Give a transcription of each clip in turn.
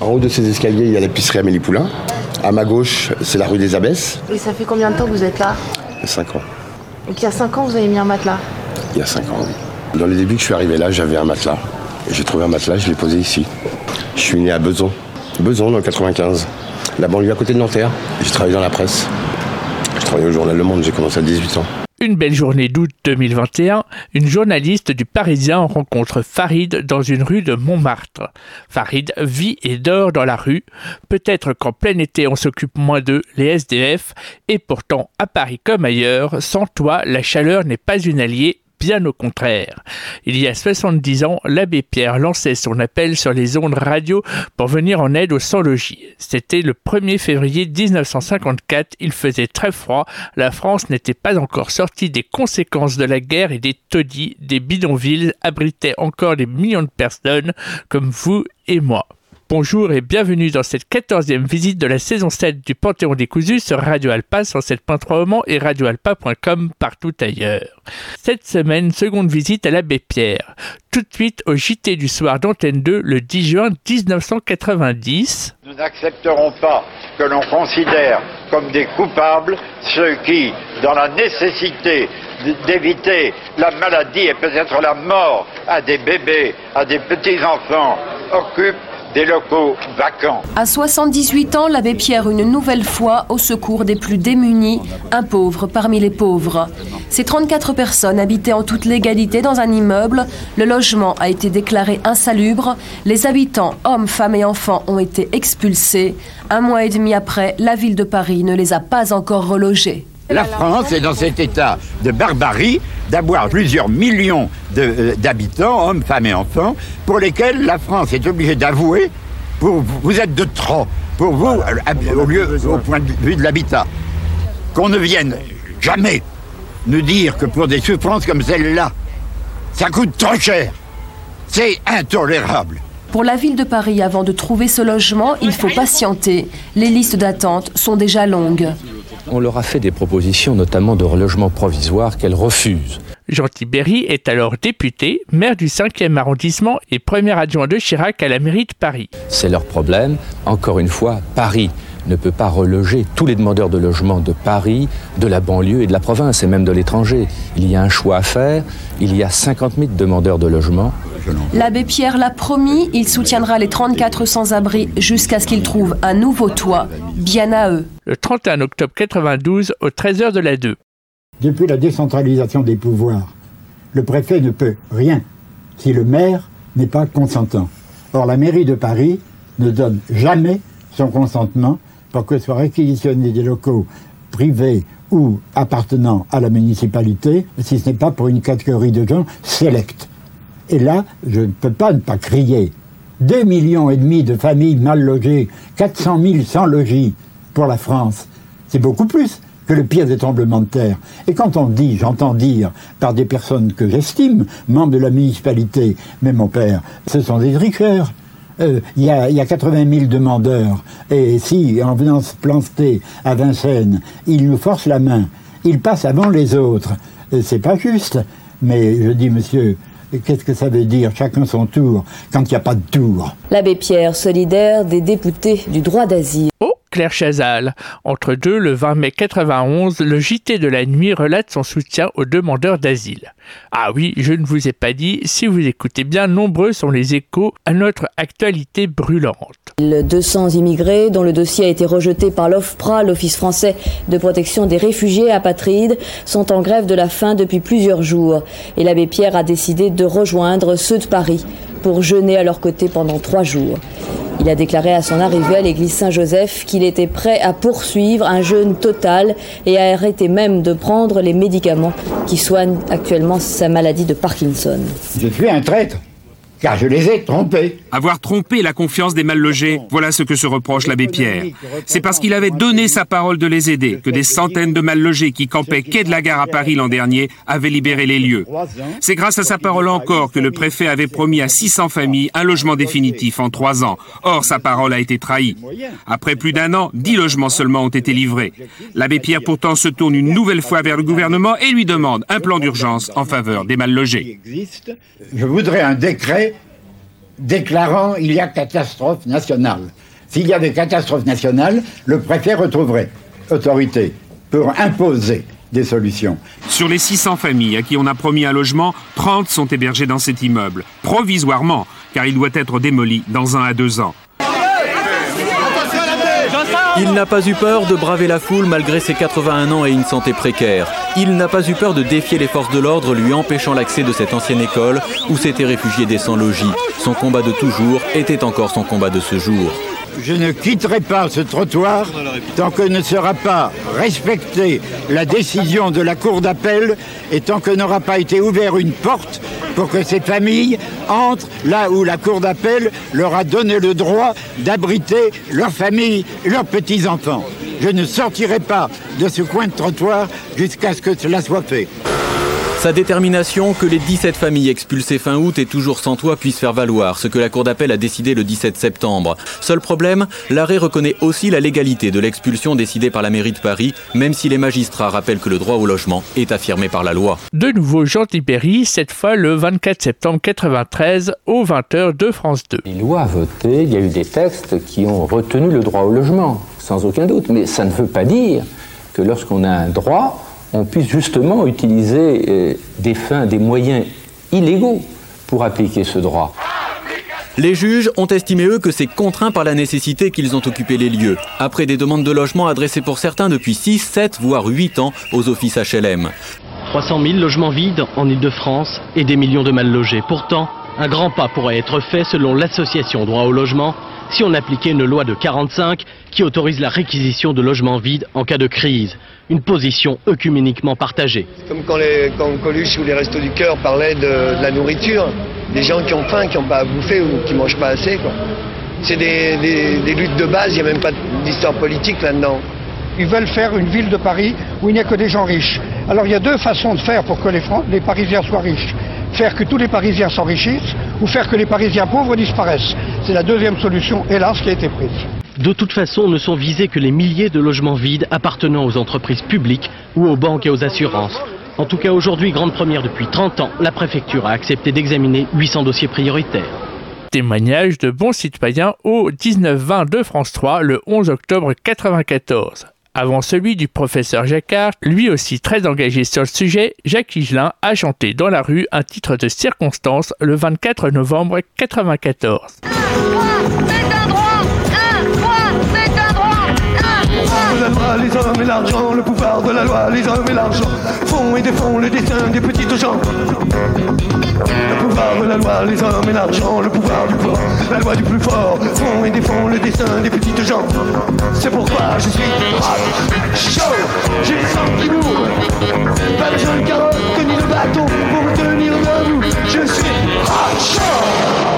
En haut de ces escaliers, il y a l'épicerie Amélie Poulain. À ma gauche, c'est la rue des Abbesses. Et ça fait combien de temps que vous êtes là Il y a 5 ans. Donc il y a 5 ans, vous avez mis un matelas Il y a 5 ans, oui. Dans les débuts que je suis arrivé là, j'avais un matelas. J'ai trouvé un matelas, je l'ai posé ici. Je suis né à Beson. Beson, dans le 95. La banlieue à côté de Nanterre. J'ai travaillé dans la presse. Je travaillais au journal Le Monde, j'ai commencé à 18 ans. Une belle journée d'août 2021, une journaliste du Parisien rencontre Farid dans une rue de Montmartre. Farid vit et dort dans la rue. Peut-être qu'en plein été on s'occupe moins d'eux, les SDF, et pourtant à Paris comme ailleurs, sans toi la chaleur n'est pas une alliée, bien au contraire. Il y a 70 ans, l'abbé Pierre lançait son appel sur les ondes radio pour venir en aide aux sans-logis. C'était le 1er février 1954, il faisait très froid, la France n'était pas encore sortie des conséquences de la guerre et des taudis, des bidonvilles abritaient encore des millions de personnes comme vous et moi. Bonjour et bienvenue dans cette 14e visite de la saison 7 du Panthéon des Cousus sur Radio Alpa 107.3 au Mans et radioalpa.com partout ailleurs. Cette semaine, seconde visite à l'abbé Pierre. Tout de suite au JT du soir d'Antenne 2 le 10 juin 1990. Nous n'accepterons pas que l'on considère comme des coupables ceux qui, dans la nécessité d'éviter la maladie et peut-être la mort à des bébés, à des petits-enfants, occupent des locaux vacants. À 78 ans, l'abbé Pierre une nouvelle fois au secours des plus démunis, un pauvre parmi les pauvres. Ces 34 personnes habitaient en toute légalité dans un immeuble. Le logement a été déclaré insalubre. Les habitants, hommes, femmes et enfants, ont été expulsés. Un mois et demi après, la ville de Paris ne les a pas encore relogés. La France est dans cet état de barbarie d'avoir plusieurs millions de- euh, d'habitants, hommes, femmes et enfants, pour lesquels la France est obligée d'avouer, pour vous vous êtes de trop, pour vous, euh, au lieu, au point de vue de l'habitat, qu'on ne vienne jamais nous dire que pour des souffrances comme celle-là, ça coûte trop cher. C'est intolérable. Pour la ville de Paris, avant de trouver ce logement, il faut patienter. Les listes d'attente sont déjà longues. On leur a fait des propositions, notamment de relogement provisoire, qu'elles refusent. Jean Tibéry est alors député, maire du 5e arrondissement et premier adjoint de Chirac à la mairie de Paris. C'est leur problème. Encore une fois, Paris ne peut pas reloger tous les demandeurs de logement de Paris, de la banlieue et de la province, et même de l'étranger. Il y a un choix à faire. Il y a 50 000 demandeurs de logement. L'abbé Pierre l'a promis, il soutiendra les 34 sans-abri jusqu'à ce qu'ils trouvent un nouveau toit, bien à eux. Le 31 octobre 92 au 13h de la 2. Depuis la décentralisation des pouvoirs, le préfet ne peut rien si le maire n'est pas consentant. Or, la mairie de Paris ne donne jamais son consentement pour que soient réquisitionnés des locaux privés ou appartenant à la municipalité, si ce n'est pas pour une catégorie de gens sélects. Et là, je ne peux pas ne pas crier. 2 millions et demi de familles mal logées, 400 000 sans logis pour la France. C'est beaucoup plus que le pire des tremblements de terre. Et quand on dit, j'entends dire par des personnes que j'estime, membres de la municipalité, mais mon père, ce sont des tricheurs. Euh, Il y, a, y a 80 000 demandeurs. Et si, en venant se planter à Vincennes, ils nous forcent la main, ils passent avant les autres, euh, c'est pas juste. Mais je dis, monsieur, qu'est-ce que ça veut dire? Chacun son tour, quand il n'y a pas de tour. L'abbé Pierre, solidaire des députés du droit d'asile. Oh, Claire Chazal. Entre deux, le 20 mai 91, le JT de la nuit relate son soutien aux demandeurs d'asile. Ah oui, je ne vous ai pas dit, si vous écoutez bien, nombreux sont les échos à notre actualité brûlante. 200 immigrés dont le dossier a été rejeté par l'OFPRA, l'Office français de protection des réfugiés apatrides, sont en grève de la faim depuis plusieurs jours. Et l'abbé Pierre a décidé de rejoindre ceux de Paris pour jeûner à leur côté pendant trois jours. Il a déclaré à son arrivée à l'église Saint-Joseph qu'il était prêt à poursuivre un jeûne total et à arrêter même de prendre les médicaments qui soignent actuellement sa maladie de Parkinson. Je suis un traître, car je les ai trompés. Avoir trompé la confiance des mal logés, voilà ce que se reproche l'abbé Pierre. C'est parce qu'il avait donné sa parole de les aider que des centaines de mal logés qui campaient quai de la gare à Paris l'an dernier avaient libéré les lieux. C'est grâce à sa parole encore que le préfet avait promis à 600 familles un logement définitif en trois ans. Or, sa parole a été trahie. Après plus d'un an, 10 logements seulement ont été livrés. L'abbé Pierre pourtant se tourne une nouvelle fois vers le gouvernement et lui demande un plan d'urgence en faveur des mal logés. Je voudrais un décret déclarant il y a catastrophe nationale. S'il y avait catastrophe nationale, le préfet retrouverait autorité pour imposer des solutions. Sur les 600 familles à qui on a promis un logement, 30 sont hébergées dans cet immeuble, provisoirement, car il doit être démoli dans un à deux ans. Il n'a pas eu peur de braver la foule malgré ses 81 ans et une santé précaire. Il n'a pas eu peur de défier les forces de l'ordre lui empêchant l'accès de cette ancienne école où s'étaient réfugiés des sans-logis. Son combat de toujours était encore son combat de ce jour. Je ne quitterai pas ce trottoir tant que ne sera pas respectée la décision de la Cour d'appel et tant que n'aura pas été ouverte une porte pour que ces familles entrent là où la Cour d'appel leur a donné le droit d'abriter leurs familles leurs petits-enfants. Je ne sortirai pas de ce coin de trottoir jusqu'à ce que cela soit fait. Sa détermination que les 17 familles expulsées fin août et toujours sans toit puissent faire valoir, ce que la Cour d'appel a décidé le 17 septembre. Seul problème, l'arrêt reconnaît aussi la légalité de l'expulsion décidée par la mairie de Paris, même si les magistrats rappellent que le droit au logement est affirmé par la loi. De nouveau Jean Tibéry, cette fois le 24 septembre 93 aux 20h de France 2. Les lois votées, il y a eu des textes qui ont retenu le droit au logement, sans aucun doute, mais ça ne veut pas dire que lorsqu'on a un droit, on puisse justement utiliser euh, des fins, des moyens illégaux pour appliquer ce droit. Les juges ont estimé, eux, que c'est contraint par la nécessité qu'ils ont occupé les lieux, après des demandes de logement adressées pour certains depuis 6, 7, voire 8 ans aux offices HLM. 300 000 logements vides en Ile-de-France et des millions de mal logés. Pourtant, un grand pas pourrait être fait selon l'association Droit au logement si on appliquait une loi de 45 qui autorise la réquisition de logements vides en cas de crise. Une position œcuméniquement partagée. Comme quand, les, quand Coluche ou les Restos du Cœur parlaient de, de la nourriture, des gens qui ont faim, qui n'ont pas à bouffer ou qui ne mangent pas assez. quoi. C'est des, des- des luttes de base, il n'y a même pas d'histoire politique là-dedans. Ils veulent faire une ville de Paris où il n'y a que des gens riches. Alors il y a deux façons de faire pour que les, Fran- les Parisiens soient riches. Faire que tous les Parisiens s'enrichissent ou faire que les Parisiens pauvres disparaissent. C'est la deuxième solution, hélas, qui a été prise. De toute façon, ne sont visés que les milliers de logements vides appartenant aux entreprises publiques ou aux banques et aux assurances. En tout cas, aujourd'hui, grande première depuis 30 ans, la préfecture a accepté d'examiner 800 dossiers prioritaires. Témoignage de bons citoyens au 19-20 de France 3 le 11 octobre 94. Avant celui du professeur Jacquard, lui aussi très engagé sur le sujet, Jacques Higelin a chanté dans la rue un titre de circonstance le 24 novembre 94. La loi, les hommes et l'argent, le pouvoir de la loi, les hommes et l'argent font et défont le destin des petites gens. Le pouvoir de la loi, les hommes et l'argent, le pouvoir du fort, la loi du plus fort font et défont le destin des petites gens. C'est pourquoi je suis hot, chaud, j'ai le sang qui bourre. Pas besoin de carottes ni de bâton pour me tenir debout. Je suis hot, chaud.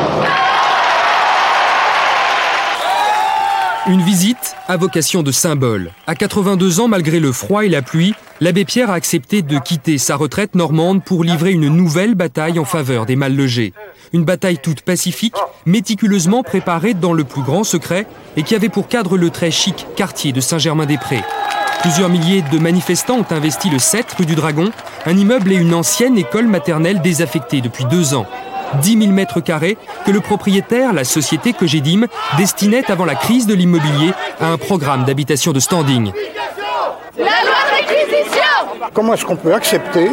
Une visite à vocation de symbole. À 82 ans, malgré le froid et la pluie, l'abbé Pierre a accepté de quitter sa retraite normande pour livrer une nouvelle bataille en faveur des mal logés. Une bataille toute pacifique, méticuleusement préparée dans le plus grand secret et qui avait pour cadre le très chic quartier de Saint-Germain-des-Prés. Plusieurs milliers de manifestants ont investi le 7 rue du Dragon, un immeuble et une ancienne école maternelle désaffectée depuis deux ans. 10 000 mètres carrés que le propriétaire, la société Cogedim, destinait avant la crise de l'immobilier à un programme d'habitation de standing. La loi réquisition Comment est-ce qu'on peut accepter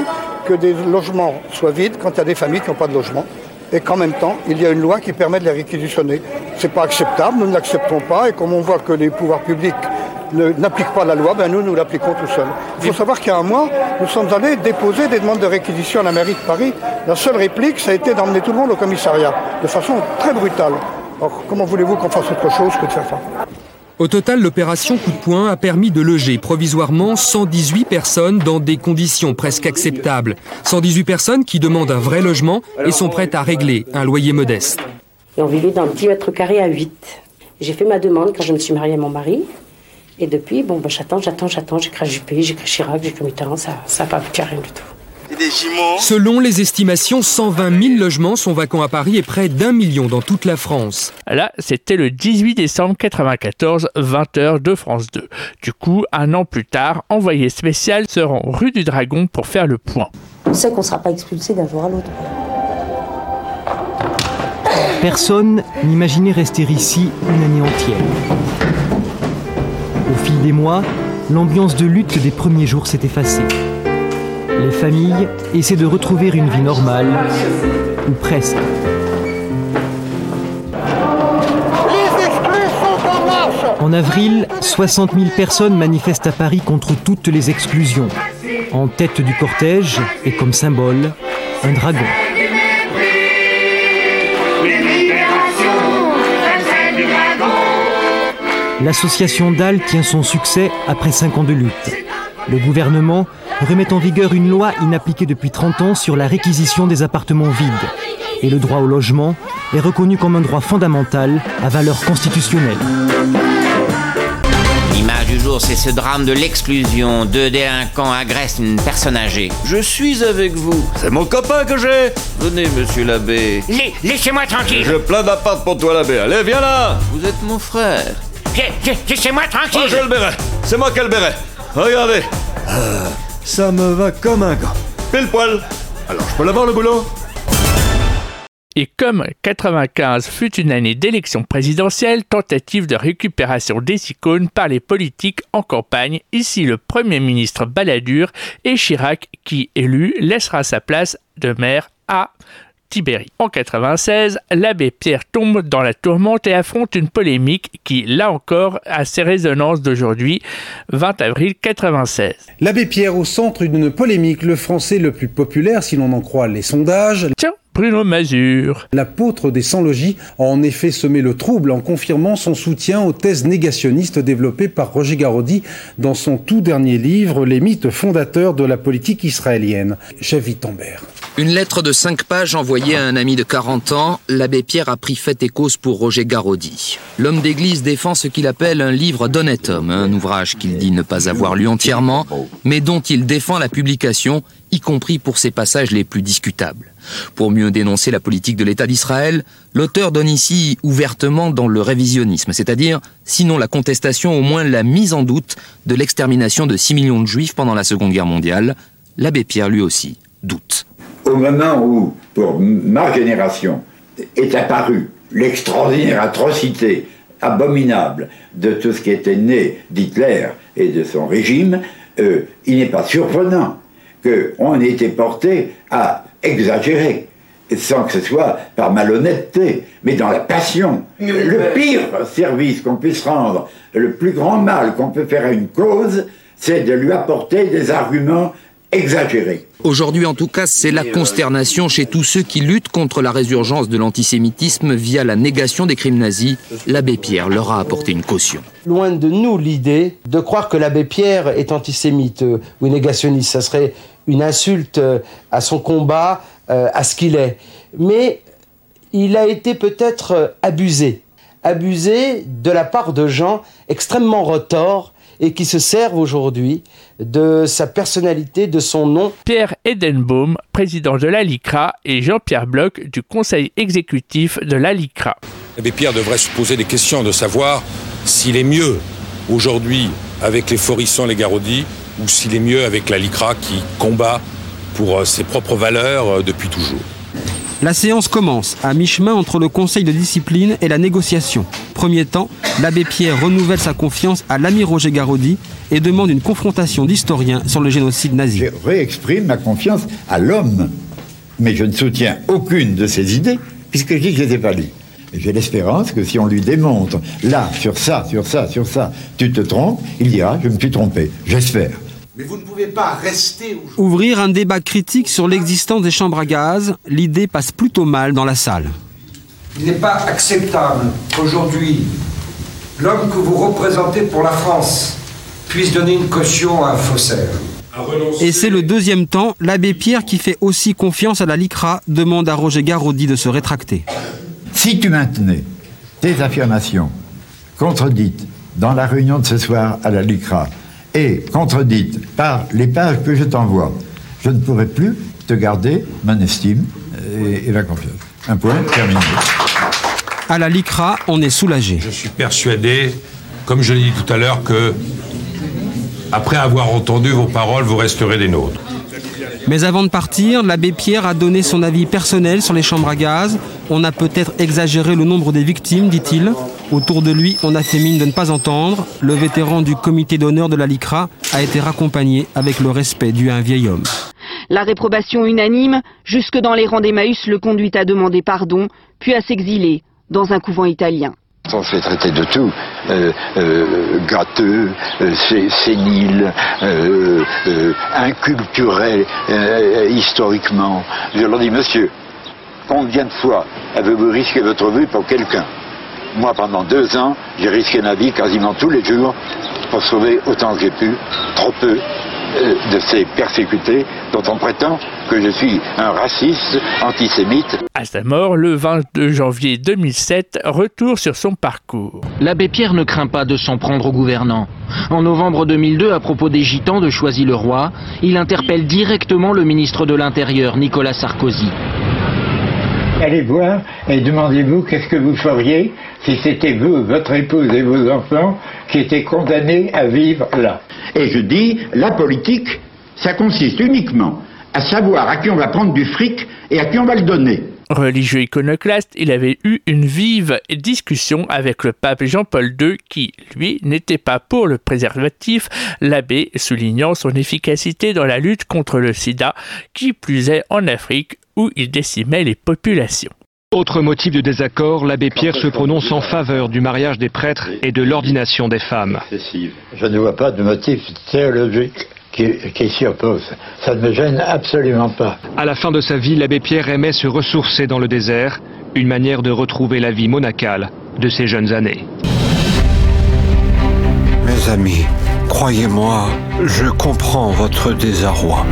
que des logements soient vides quand il y a des familles qui n'ont pas de logement et qu'en même temps, il y a une loi qui permet de les réquisitionner? C'est pas acceptable, nous ne l'acceptons pas et comme on voit que les pouvoirs publics ne- n'appliquent pas la loi, ben nous, nous l'appliquons tout seuls. Il faut savoir qu'il y a un mois, nous sommes allés déposer des demandes de réquisition à la mairie de Paris. La seule réplique, ça a été d'emmener tout le monde au commissariat, de façon très brutale. Alors, comment voulez-vous qu'on fasse autre chose que de faire ça? Au total, l'opération Coup de poing a permis de loger provisoirement 118 personnes dans des conditions presque acceptables. 118 personnes qui demandent un vrai logement et sont prêtes à régler un loyer modeste. Et on vivait dans un petit mètre carré à 8. J'ai fait ma demande quand je me suis mariée à mon mari. Et depuis, bon, ben, j'attends, j'attends, j'attends. J'écris Juppé, j'écris Chirac, j'écris Mitterrand, ça n'a pas abouti à rien du tout. Selon les estimations, 120 000 logements sont vacants à Paris et près d'un million dans toute la France. Là, c'était le 18 décembre 94, 20h de France 2. Du coup, un an plus tard, envoyé spécial se rend rue du Dragon pour faire le point. On sait qu'on ne sera pas expulsé d'un jour à l'autre. Personne n'imaginait rester ici une année entière. Des mois, l'ambiance de lutte des premiers jours s'est effacée. Les familles essaient de retrouver une vie normale, ou presque. En avril, 60 000 personnes manifestent à Paris contre toutes les exclusions. En tête du cortège, et comme symbole, un dragon. L'association DAL tient son succès après 5 ans de lutte. Le gouvernement remet en vigueur une loi inappliquée depuis 30 ans sur la réquisition des appartements vides. Et le droit au logement est reconnu comme un droit fondamental à valeur constitutionnelle. L'image du jour, c'est ce drame de l'exclusion. Deux délinquants agressent une personne âgée. Je suis avec vous. C'est mon copain que j'ai. Venez, monsieur l'abbé. Laissez-moi tranquille. Je plein d'appart pour toi, l'abbé. Allez, viens là. Vous êtes mon frère. Laissez-moi tranquille. Oh, j'ai le béret. C'est moi qui ai le béret. Regardez. Ah, ça me va comme un gars. Pile poil. Alors, je peux l'avoir le boulot? Et comme 95 fut une année d'élection présidentielle, tentative de récupération des icônes par les politiques en campagne, ici le Premier ministre Balladur et Chirac, qui élu, laissera sa place de maire à En 96, l'abbé Pierre tombe dans la tourmente et affronte une polémique qui, là encore, a ses résonances d'aujourd'hui, 20 avril 96. L'abbé Pierre au centre d'une polémique, le français le plus populaire si l'on en croit les sondages. Tiens, Bruno Mazur. L'apôtre des sans-logis a en effet semé le trouble en confirmant son soutien aux thèses négationnistes développées par Roger Garaudy dans son tout dernier livre Les mythes fondateurs de la politique israélienne. Chef Wittenberg. Une lettre de 5 pages envoyée à un ami de 40 ans, l'abbé Pierre a pris fait et cause pour Roger Garaudy. L'homme d'église défend ce qu'il appelle un livre d'honnête homme, un ouvrage qu'il dit ne pas avoir lu entièrement, mais dont il défend la publication, y compris pour ses passages les plus discutables. Pour mieux dénoncer la politique de l'État d'Israël, l'auteur donne ici ouvertement dans le révisionnisme, c'est-à-dire, sinon la contestation, au moins la mise en doute de l'extermination de 6 millions de juifs pendant la Seconde Guerre mondiale. L'abbé Pierre, lui aussi, doute. Au moment où, pour ma génération, est apparue l'extraordinaire atrocité abominable de tout ce qui était né d'Hitler et de son régime, euh, il n'est pas surprenant qu'on ait été porté à exagérer, sans que ce soit par malhonnêteté, mais dans la passion. Le pire service qu'on puisse rendre, le plus grand mal qu'on peut faire à une cause, c'est de lui apporter des arguments exagérés. Aujourd'hui, en tout cas, c'est la consternation chez tous ceux qui luttent contre la résurgence de l'antisémitisme via la négation des crimes nazis. L'abbé Pierre leur a apporté une caution. Loin de nous l'idée de croire que l'abbé Pierre est antisémite euh, ou négationniste. Ça serait une insulte euh, à son combat, euh, à ce qu'il est. Mais il a été peut-être abusé. Abusé de la part de gens extrêmement retors et qui se servent aujourd'hui de sa personnalité, de son nom. Pierre Edenbaum, président de la LICRA, et Jean-Pierre Bloch du conseil exécutif de la LICRA. L'abbé Pierre devrait se poser des questions de savoir s'il est mieux aujourd'hui avec les Forissants, les Garodis, ou s'il est mieux avec la LICRA qui combat pour euh, ses propres valeurs euh, depuis toujours. La séance commence à mi-chemin entre le conseil de discipline et la négociation. Premier temps, l'abbé Pierre renouvelle sa confiance à l'ami Roger Garaudy et demande une confrontation d'historiens sur le génocide nazi. Je réexprime ma confiance à l'homme, mais je ne soutiens aucune de ses idées puisque je dis que je ne les ai pas lues. J'ai l'espérance que si on lui démontre, là, sur ça, sur ça, sur ça, tu te trompes, il dira, je me suis trompé. J'espère. Mais vous ne pouvez pas rester Ouvrir un débat critique sur l'existence des chambres à gaz, l'idée passe plutôt mal dans la salle. Il n'est pas acceptable qu'aujourd'hui, l'homme que vous représentez pour la France puisse donner une caution à un faussaire. Et c'est le deuxième temps, l'abbé Pierre, qui fait aussi confiance à la LICRA, demande à Roger Garaudy de se rétracter. Si tu maintenais tes affirmations contredites dans la réunion de ce soir à la LICRA, et contredite par les pages que je t'envoie, je ne pourrai plus te garder mon estime et, et la confiance. Un point, terminé. À la LICRA, on est soulagé. Je suis persuadé, comme je l'ai dit tout à l'heure, que après avoir entendu vos paroles, vous resterez des nôtres. Mais avant de partir, l'abbé Pierre a donné son avis personnel sur les chambres à gaz. On a peut-être exagéré le nombre des victimes, dit-il. Autour de lui, on a fait mine de ne pas entendre. Le vétéran du comité d'honneur de la LICRA a été raccompagné avec le respect dû à un vieil homme. La réprobation unanime, jusque dans les rangs d'Emmaüs, le conduit à demander pardon, puis à s'exiler dans un couvent italien. On se fait traiter de tout, euh, euh, gâteux, euh, sénile, euh, historiquement. Je leur dis, monsieur, combien de fois avez-vous risqué votre vie pour quelqu'un? Moi, pendant deux ans, j'ai risqué ma vie quasiment tous les jours pour sauver autant que j'ai pu, trop peu, de ces persécutés dont on prétend que je suis un raciste, antisémite. À sa mort, le 22 janvier 2007, retour sur son parcours. L'abbé Pierre ne craint pas de s'en prendre aux gouvernants. En novembre 2002, à propos des Gitans de Choisy-le-Roi, il interpelle directement le ministre de l'Intérieur, Nicolas Sarkozy. Allez voir et demandez-vous qu'est-ce que vous feriez si c'était vous, votre épouse et vos enfants qui étaient condamnés à vivre là. Et je dis, la politique, ça consiste uniquement à savoir à qui on va prendre du fric et à qui on va le donner. Religieux iconoclaste, il avait eu une vive discussion avec le pape Jean-Paul II qui, lui, n'était pas pour le préservatif, l'abbé soulignant son efficacité dans la lutte contre le sida, qui plus est en Afrique où il décimait les populations. Autre motif de désaccord, l'abbé Pierre se prononce en faveur du mariage des prêtres et de l'ordination des femmes. Je ne vois pas de motif théologique qui, qui s'y oppose. Ça ne me gêne absolument pas. À la fin de sa vie, l'abbé Pierre aimait se ressourcer dans le désert, une manière de retrouver la vie monacale de ses jeunes années. Mes amis, croyez-moi, je comprends votre désarroi.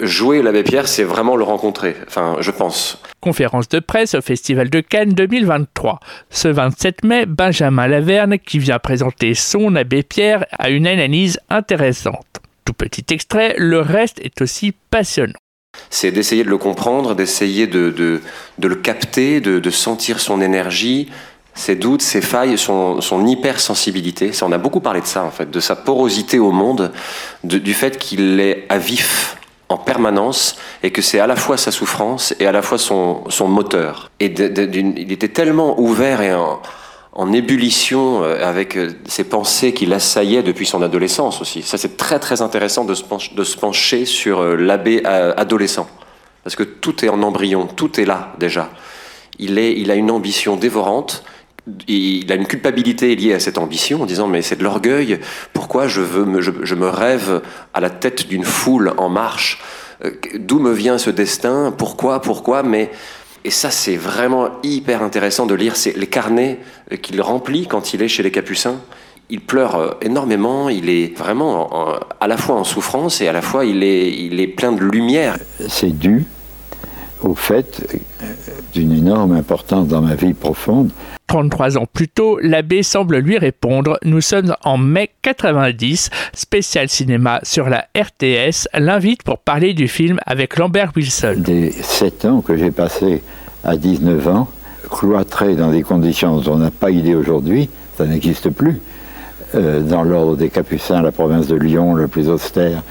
Jouer l'abbé Pierre, c'est vraiment le rencontrer, enfin, je pense. Conférence de presse au Festival de Cannes 2023. Ce 27 mai, Benjamin Laverne, qui vient présenter son abbé Pierre, a une analyse intéressante. Tout petit extrait, le reste est aussi passionnant. C'est d'essayer de le comprendre, d'essayer de, de, de, le capter, de, de, sentir son énergie, ses doutes, ses failles, son, son hypersensibilité. Ça, on a beaucoup parlé de ça, en fait, de sa porosité au monde, de, du fait qu'il est à vif en permanence et que c'est à la fois sa souffrance et à la fois son, son moteur. Et il était tellement ouvert et en, en ébullition avec ses pensées qui l'assaillaient depuis son adolescence aussi. Ça, c'est très très intéressant de se, pencher, de se pencher sur l'abbé adolescent. Parce que tout est en embryon, tout est là déjà. Il, est, il a une ambition dévorante, il a une culpabilité liée à cette ambition en disant mais c'est de l'orgueil, pourquoi je, veux me, je, me rêve à la tête d'une foule en marche, d'où me vient ce destin, pourquoi, pourquoi, mais et ça, c'est vraiment hyper intéressant de lire les carnets qu'il remplit quand il est chez les Capucins. Il pleure énormément, il est vraiment en, à la fois en souffrance et à la fois il est, il est plein de lumière. C'est dû au fait d'une énorme importance dans ma vie profonde. 33 ans plus tôt, l'abbé semble lui répondre Nous sommes en mai 90, spécial cinéma sur la RTS, l'invite pour parler du film avec Lambert Wilson. Des 7 ans que j'ai passé à 19 ans, cloîtré dans des conditions dont on n'a pas idée aujourd'hui, ça n'existe plus. Euh, dans l'ordre des Capucins, la province de Lyon, le plus austère,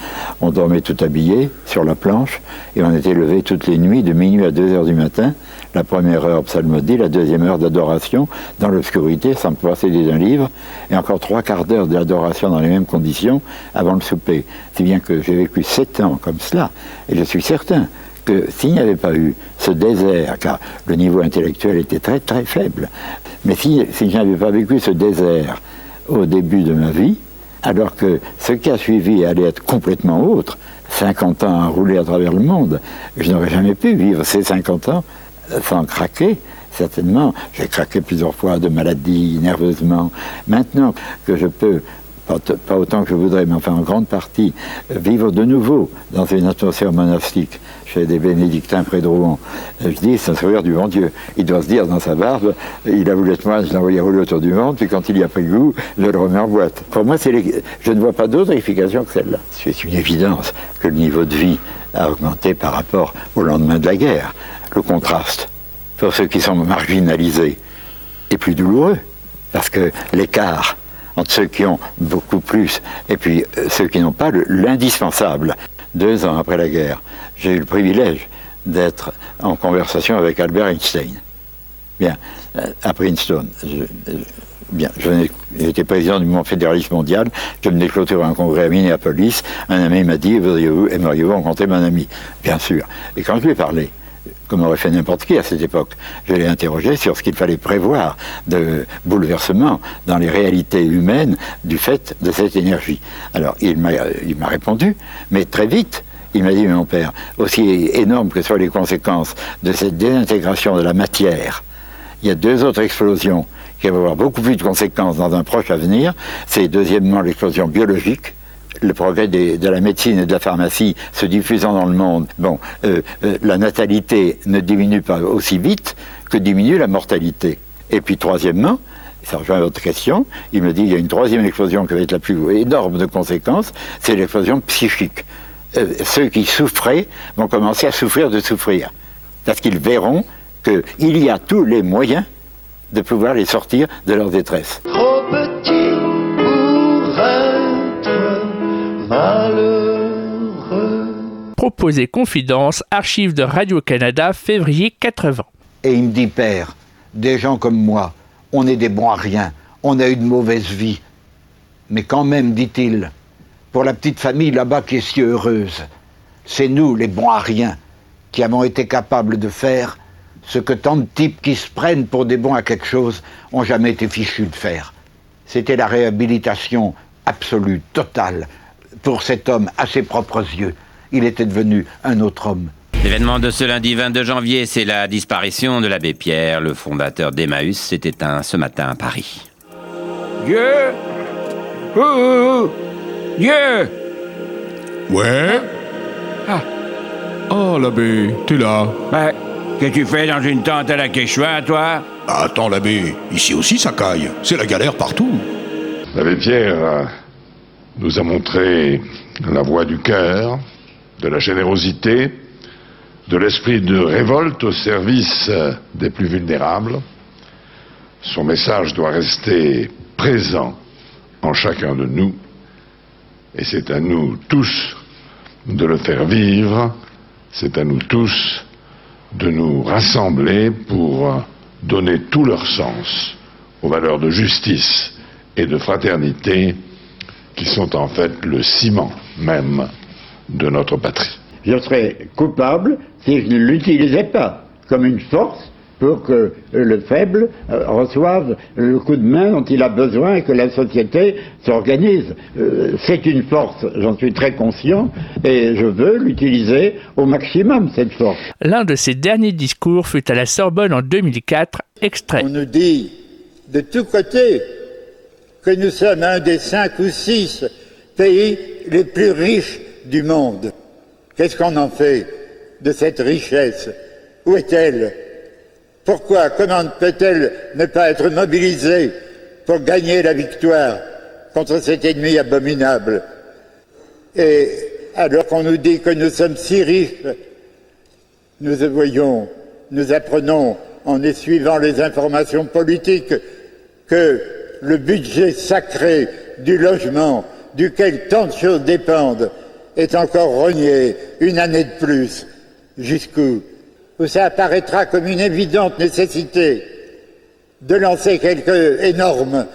on dormait tout habillé sur la planche et on était levé toutes les nuits de minuit à 2 heures du matin. La première heure psalmodie, la deuxième heure d'adoration dans l'obscurité sans posséder d'un livre et encore trois quarts d'heure d'adoration dans les mêmes conditions avant le souper. Si bien que j'ai vécu sept ans comme cela et je suis certain que s'il n'y avait pas eu ce désert, car le niveau intellectuel était très très faible, mais si, si je n'avais pas vécu ce désert, au début de ma vie, alors que ce qui a suivi allait être complètement autre. 50 ans à rouler à travers le monde, je n'aurais jamais pu vivre ces 50 ans sans craquer. Certainement, j'ai craqué plusieurs fois de maladie, nerveusement. Maintenant que je peux, pas, autant que je voudrais, mais enfin en grande partie, vivre de nouveau dans une atmosphère monastique chez des bénédictins près de Rouen. Je dis, c'est un sourire du bon Dieu. Il doit se dire dans sa barbe, il a voulu être moi, je l'ai envoyé rouler autour du monde, puis quand il y a pris goût, je le remets en boîte. Pour moi, je ne vois pas d'autre explication que celle-là. C'est une évidence que le niveau de vie a augmenté par rapport au lendemain de la guerre. Le contraste, pour ceux qui sont marginalisés, est plus douloureux, parce que l'écart entre ceux qui ont beaucoup plus et puis ceux qui n'ont pas l'indispensable deux ans après la guerre, j'ai eu le privilège d'être en conversation avec Albert Einstein. Bien, euh, à Princeton. Je, bien, j'étais président du mouvement fédéraliste mondial, je venais clôturer un congrès à Minneapolis, un ami m'a dit, aimeriez-vous rencontrer mon ami? Bien sûr. Et quand je lui ai parlé, comme aurait fait n'importe qui à cette époque. Je l'ai interrogé sur ce qu'il fallait prévoir de bouleversement dans les réalités humaines du fait de cette énergie. Alors, il m'a répondu, mais très vite, il m'a dit, mon père, aussi énorme que soient les conséquences de cette désintégration de la matière, il y a deux autres explosions qui vont avoir beaucoup plus de conséquences dans un proche avenir. C'est deuxièmement l'explosion biologique, le progrès de la médecine et de la pharmacie se diffusant dans le monde, bon, euh, euh, la natalité ne diminue pas aussi vite que diminue la mortalité. Et puis troisièmement, ça rejoint votre question, il me dit qu'il y a une troisième explosion qui va être la plus énorme de conséquences, c'est l'explosion psychique. Euh, ceux qui souffraient vont commencer à souffrir de souffrir, parce qu'ils verront qu'il y a tous les moyens de pouvoir les sortir de leur détresse. Malheureux. Proposer confidence, archives de Radio-Canada, février 80. Et il me dit, père, des gens comme moi, on est des bons à rien, on a eu de mauvaise vie. Mais quand même, dit-il, pour la petite famille là-bas qui est si heureuse, c'est nous, les bons à rien, qui avons été capables de faire ce que tant de types qui se prennent pour des bons à quelque chose ont jamais été fichus de faire. C'était la réhabilitation absolue, totale, pour cet homme à ses propres yeux. Il était devenu un autre homme. L'événement de ce lundi 22 janvier, c'est la disparition de l'abbé Pierre, le fondateur d'Emmaüs. C'était un ce matin à Paris. Dieu Ouh Dieu Ouais Ah Oh, l'abbé, t'es là Ben, que tu fais dans une tente à la Quechua, toi? Attends, l'abbé, ici aussi ça caille. C'est la galère partout. L'abbé Pierre nous a montré la voie du cœur, de la générosité, de l'esprit de révolte au service des plus vulnérables. Son message doit rester présent en chacun de nous, et c'est à nous tous de le faire vivre, c'est à nous tous de nous rassembler pour donner tout leur sens aux valeurs de justice et de fraternité qui sont en fait le ciment même de notre patrie. Je serais coupable si je ne l'utilisais pas comme une force pour que le faible euh, reçoive le coup de main dont il a besoin et que la société s'organise. Euh, c'est une force, j'en suis très conscient, et je veux l'utiliser au maximum, cette force. L'un de ses derniers discours fut à la Sorbonne en 2004, extrait. On nous dit de tous côtés que nous sommes un des cinq ou six pays les plus riches du monde. Qu'est-ce qu'on en fait de cette richesse? Où est-elle? Pourquoi, comment peut-elle ne pas être mobilisée pour gagner la victoire contre cet ennemi abominable? Et alors qu'on nous dit que nous sommes si riches, nous voyons, nous apprenons en suivant les informations politiques que le budget sacré du logement, duquel tant de choses dépendent, est encore rogné une année de plus. Jusqu'où où ça apparaîtra comme une évidente nécessité de lancer quelques énormes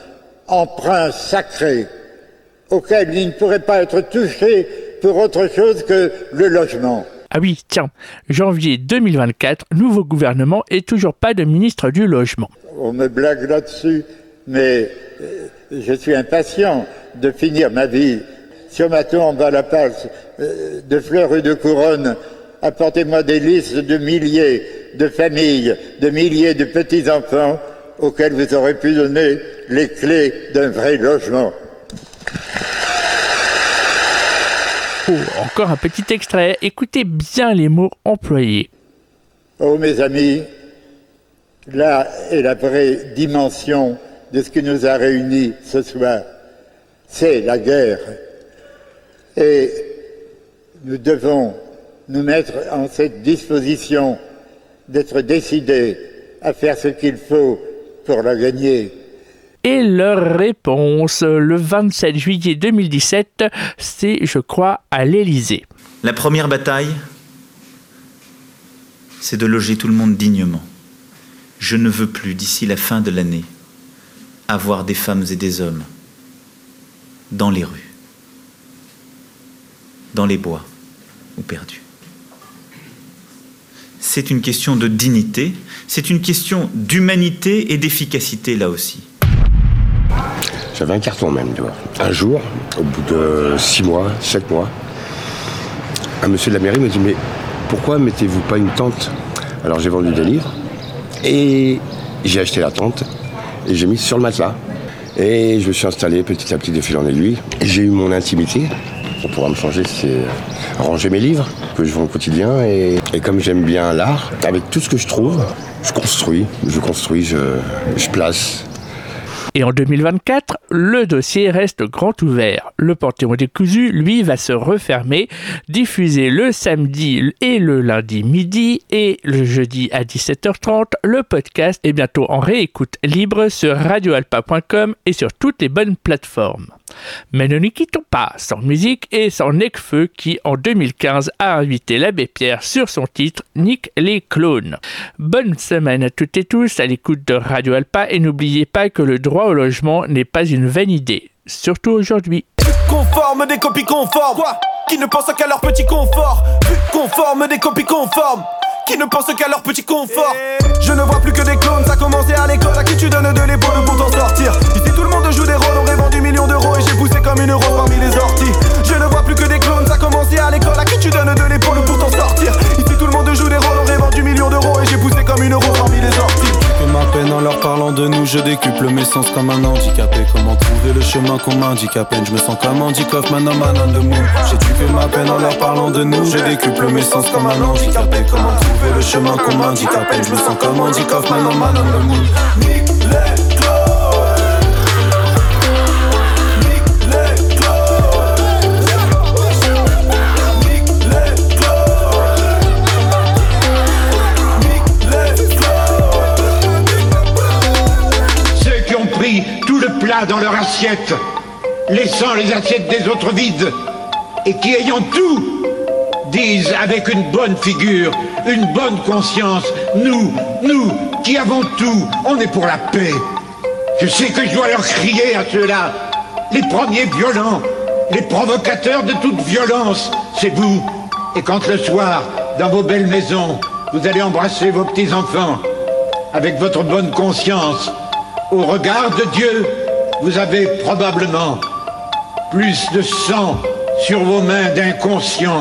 emprunts sacrés auxquels il ne pourrait pas être touché pour autre chose que le logement. Ah oui, tiens, janvier 2024, nouveau gouvernement et toujours pas de ministre du logement. On me blague là-dessus, mais euh, je suis impatient de finir ma vie sur ma tombe à la place euh, de fleurs et de couronnes apportez-moi des listes de milliers de familles, de milliers de petits-enfants auxquels vous aurez pu donner les clés d'un vrai logement. Oh, encore un petit extrait. Écoutez bien les mots employés. Oh mes amis, là est la vraie dimension de ce qui nous a réunis ce soir. C'est la guerre. Et nous devons nous mettre en cette disposition d'être décidés à faire ce qu'il faut pour la gagner. Et leur réponse, le 27 juillet 2017, c'est, je crois, à l'Élysée. La première bataille, c'est de loger tout le monde dignement. Je ne veux plus, d'ici la fin de l'année, avoir des femmes et des hommes dans les rues, dans les bois ou perdus. C'est une question de dignité, c'est une question d'humanité et d'efficacité là aussi. J'avais un carton même, tu vois. Un jour, au bout de six mois, sept mois, un monsieur de la mairie me dit Mais pourquoi mettez-vous pas une tente? Alors j'ai vendu des livres et j'ai acheté la tente et j'ai mis sur le matelas. Et je me suis installé petit à petit de fil en aiguille. J'ai eu mon intimité. Pouvoir me changer, c'est ranger mes livres que je vends au quotidien. Et, et comme j'aime bien l'art, avec tout ce que je trouve, je construis, je construis, je place. Et en 2024, le dossier reste grand ouvert. Le Panthéon décousu, lui, va se refermer, diffuser le samedi et le lundi midi et le jeudi à 17h30. Le podcast est bientôt en réécoute libre sur radioalpa.com et sur toutes les bonnes plateformes. Mais ne nous quittons pas sans musique et sans Necfeu qui, en 2015, a invité l'abbé Pierre sur son titre Nick les clones. Bonne semaine à toutes et tous à l'écoute de Radio Alpa et n'oubliez pas que le droit au logement n'est pas une vaine idée, surtout aujourd'hui. Conforme des copies conformes Qui ne pensent qu'à leur petit confort Conforme des copies conformes qui ne pensent qu'à leur petit confort. Je ne vois plus que des clones, ça a commencé à l'école À qui tu donnes de l'épaule pour t'en sortir. Ici tout le monde joue des rôles, on aurait vendu millions d'euros. Et j'ai poussé comme une rose parmi les orties. Je ne vois plus que des clones, ça a commencé à l'école À qui tu donnes de l'épaule pour t'en sortir. Ici tout le monde joue des rôles, on aurait vendu millions d'euros. Et j'ai poussé comme une rose parmi les orties ma peine en leur parlant de nous, je décuple mes sens comme un handicapé. Comment trouver le chemin qu'on m'indique à peine? Je me sens comme Andy Kaufman, un man de moon. J'ai tué ma peine en leur parlant de nous, je décuple mes sens comme un handicapé. Comment trouver le chemin qu'on m'indique à peine? Je me sens comme Andy Kaufman, un man de moon. Nick les plat dans leur assiette, laissant les assiettes des autres vides, et qui ayant tout, disent avec une bonne figure, une bonne conscience, nous, nous, qui avons tout, on est pour la paix. Je sais que je dois leur crier à ceux-là, les premiers violents, les provocateurs de toute violence, c'est vous. Et quand le soir, dans vos belles maisons, vous allez embrasser vos petits-enfants, avec votre bonne conscience, au regard de Dieu, vous avez probablement plus de sang sur vos mains d'inconscient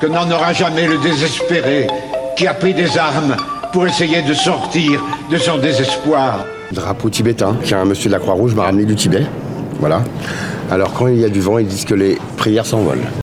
que n'en aura jamais le désespéré qui a pris des armes pour essayer de sortir de son désespoir. Drapeau tibétain, qu'un monsieur de la Croix-Rouge m'a ramené du Tibet. Voilà. Alors quand il y a du vent, ils disent que les prières s'envolent.